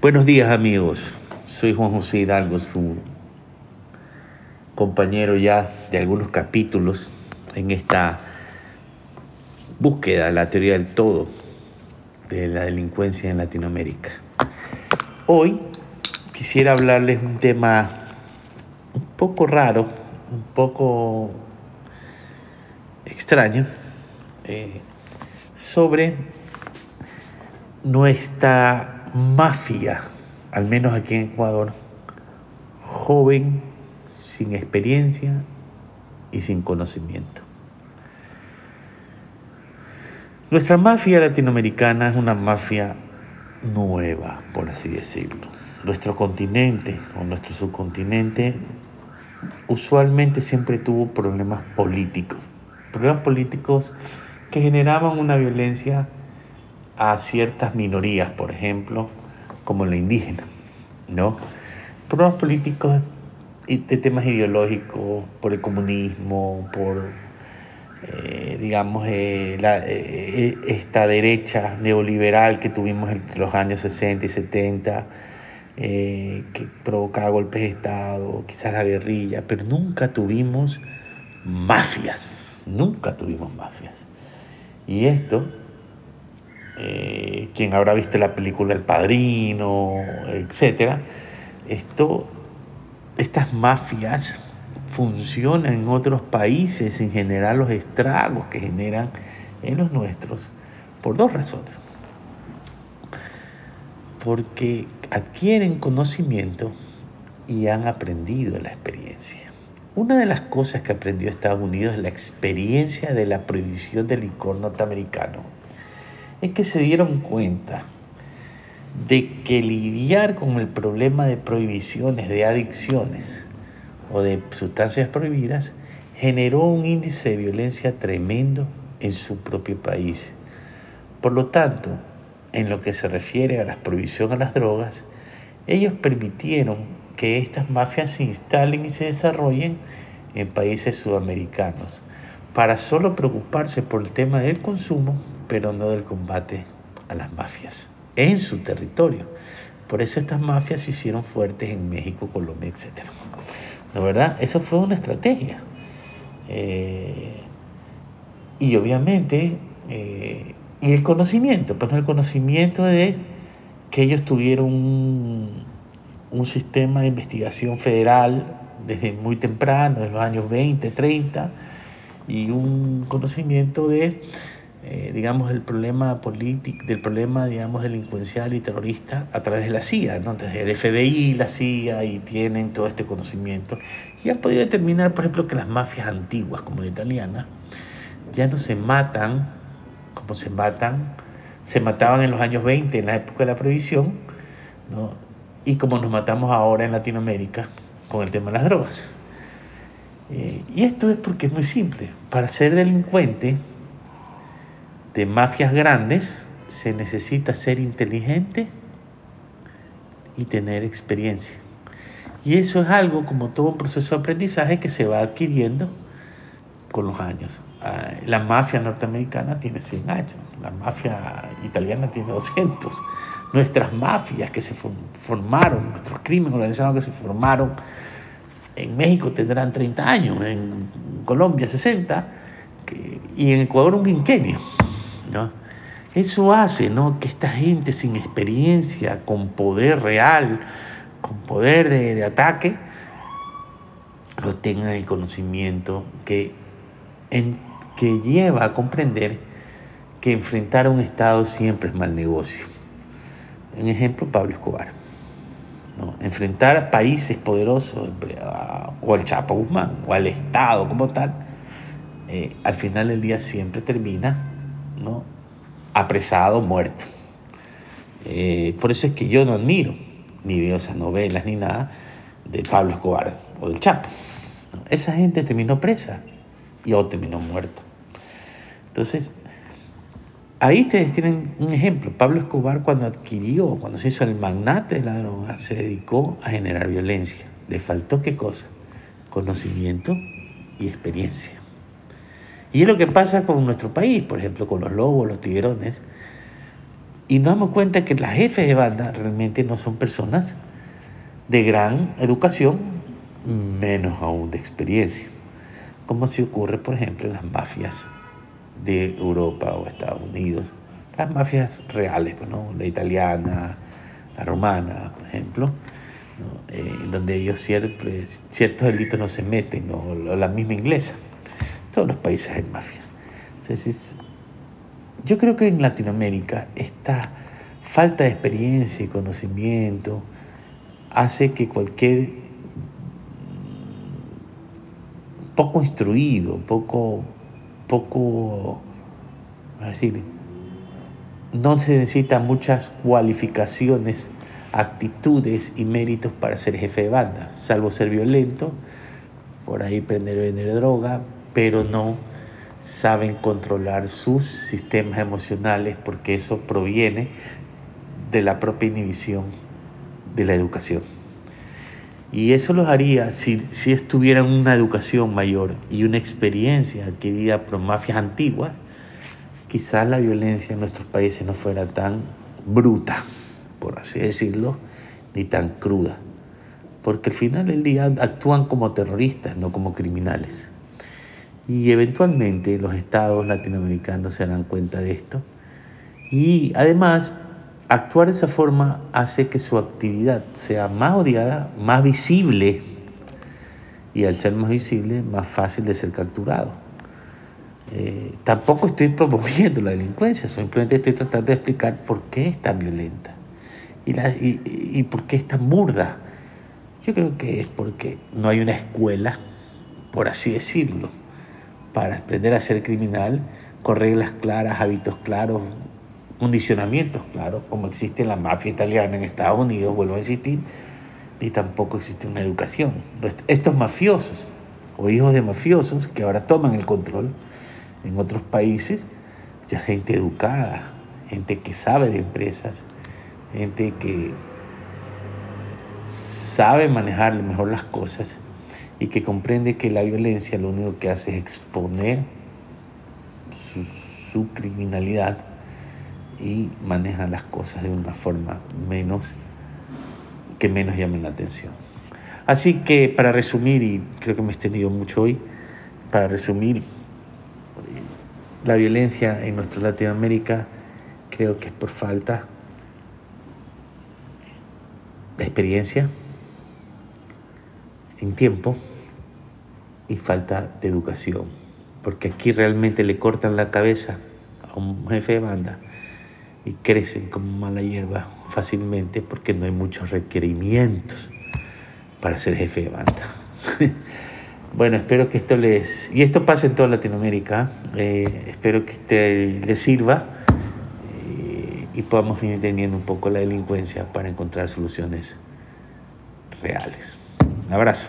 Buenos días amigos, soy Juan José Hidalgo, su compañero ya de algunos capítulos en esta búsqueda de la teoría del todo de la delincuencia en Latinoamérica. Hoy quisiera hablarles un tema un poco raro, un poco extraño, eh, sobre nuestra mafia, al menos aquí en Ecuador, joven, sin experiencia y sin conocimiento. Nuestra mafia latinoamericana es una mafia nueva, por así decirlo. Nuestro continente o nuestro subcontinente usualmente siempre tuvo problemas políticos, problemas políticos que generaban una violencia a ciertas minorías, por ejemplo, como la indígena, ¿no? Problemas políticos de temas ideológicos, por el comunismo, por, eh, digamos, eh, eh, esta derecha neoliberal que tuvimos entre los años 60 y 70, que provocaba golpes de Estado, quizás la guerrilla, pero nunca tuvimos mafias, nunca tuvimos mafias. Y esto, quien habrá visto la película El Padrino, etcétera, esto estas mafias funcionan en otros países en general los estragos que generan en los nuestros por dos razones. Porque adquieren conocimiento y han aprendido la experiencia. Una de las cosas que aprendió Estados Unidos es la experiencia de la prohibición del licor norteamericano. Es que se dieron cuenta de que lidiar con el problema de prohibiciones, de adicciones o de sustancias prohibidas generó un índice de violencia tremendo en su propio país. Por lo tanto, en lo que se refiere a la prohibición a las drogas, ellos permitieron que estas mafias se instalen y se desarrollen en países sudamericanos para solo preocuparse por el tema del consumo, pero no del combate a las mafias en su territorio. Por eso estas mafias se hicieron fuertes en México, Colombia, etc. ¿La verdad? Eso fue una estrategia. Eh, y obviamente, eh, y el conocimiento, pues el conocimiento de que ellos tuvieron un, un sistema de investigación federal desde muy temprano, desde los años 20, 30, y un conocimiento de eh, digamos, el problema político, del problema, digamos, delincuencial y terrorista a través de la CIA, ¿no? Entonces el FBI, la CIA, y tienen todo este conocimiento. Y han podido determinar, por ejemplo, que las mafias antiguas, como la italiana, ya no se matan como se matan, se mataban en los años 20, en la época de la prohibición, ¿no? y como nos matamos ahora en Latinoamérica con el tema de las drogas. Eh, y esto es porque es muy simple. Para ser delincuente, de mafias grandes se necesita ser inteligente y tener experiencia. Y eso es algo como todo un proceso de aprendizaje que se va adquiriendo con los años. Ah, la mafia norteamericana tiene 100 años, la mafia italiana tiene 200. Nuestras mafias que se formaron, nuestros crímenes organizados que se formaron en México tendrán 30 años, en Colombia 60 y en Ecuador un quinquenio. Eso hace ¿no? que esta gente sin experiencia, con poder real, con poder de, ataque, no tengan el conocimiento que, que lleva a comprender que enfrentar a un Estado siempre es mal negocio. Un ejemplo, Pablo Escobar. ¿no? Enfrentar a países poderosos, o al Chapo Guzmán, o al Estado como tal, eh, al final del día siempre termina ¿no? apresado, muerto. Eh, por eso es que yo no admiro, ni veo esas novelas ni nada de Pablo Escobar o del Chapo. Esa gente terminó presa y otro terminó muerto. Entonces, ahí ustedes tienen un ejemplo. Pablo Escobar cuando adquirió, cuando se hizo el magnate de la droga, se dedicó a generar violencia. Le faltó qué cosa? Conocimiento y experiencia. Y es lo que pasa con nuestro país, por ejemplo, con los lobos, los tiguerones. Y nos damos cuenta que las jefes de banda realmente no son personas de gran educación, menos aún de experiencia, como si ocurre, por ejemplo, en las mafias de Europa o Estados Unidos, las mafias reales, pues, ¿no? la italiana, la romana, por ejemplo, eh, donde ellos ciertos, delitos no se meten, o la misma inglesa, todos los países hay mafia. Entonces, yo creo que en Latinoamérica esta falta de experiencia y conocimiento hace que cualquier poco instruido, poco, poco, decir, no se necesitan muchas cualificaciones, actitudes y méritos para ser jefe de banda, salvo ser violento, por ahí prender vender droga, pero no saben controlar sus sistemas emocionales porque eso proviene de la propia inhibición de la educación. Y eso los haría si, si estuvieran una educación mayor y una experiencia adquirida por mafias antiguas, quizás la violencia en nuestros países no fuera tan bruta, por así decirlo, ni tan cruda. Porque al final del día actúan como terroristas, no como criminales. Y eventualmente los estados latinoamericanos se darán cuenta de esto. Y además actuar de esa forma hace que su actividad sea más odiada, más visible y al ser más visible, más fácil de ser capturado. Eh, tampoco estoy promoviendo la delincuencia, simplemente estoy tratando de explicar por qué es tan violenta y, y, y por qué es tan burda. Yo creo que es porque no hay una escuela, por así decirlo, para aprender a ser criminal con reglas claras, hábitos claros, condicionamientos, claro, como existe la mafia italiana en Estados Unidos, vuelvo a insistir, ni tampoco existe una educación. Estos mafiosos o hijos de mafiosos que ahora toman el control en otros países, ya gente educada, gente que sabe de empresas, gente que sabe manejar mejor las cosas y que comprende que la violencia lo único que hace es exponer su, criminalidad y manejan las cosas de una forma menos que menos llamen la atención. Así que para resumir, y creo que me he extendido mucho hoy, para resumir, la violencia en nuestra Latinoamérica creo que es por falta de experiencia en tiempo y falta de educación, porque aquí realmente le cortan la cabeza a un jefe de banda y crecen como mala hierba fácilmente porque no hay muchos requerimientos para ser jefe de banda. bueno, espero que esto les... Y esto pasa en toda Latinoamérica. Eh, espero que este les sirva eh, y podamos ir entendiendo un poco la delincuencia para encontrar soluciones reales. Un abrazo.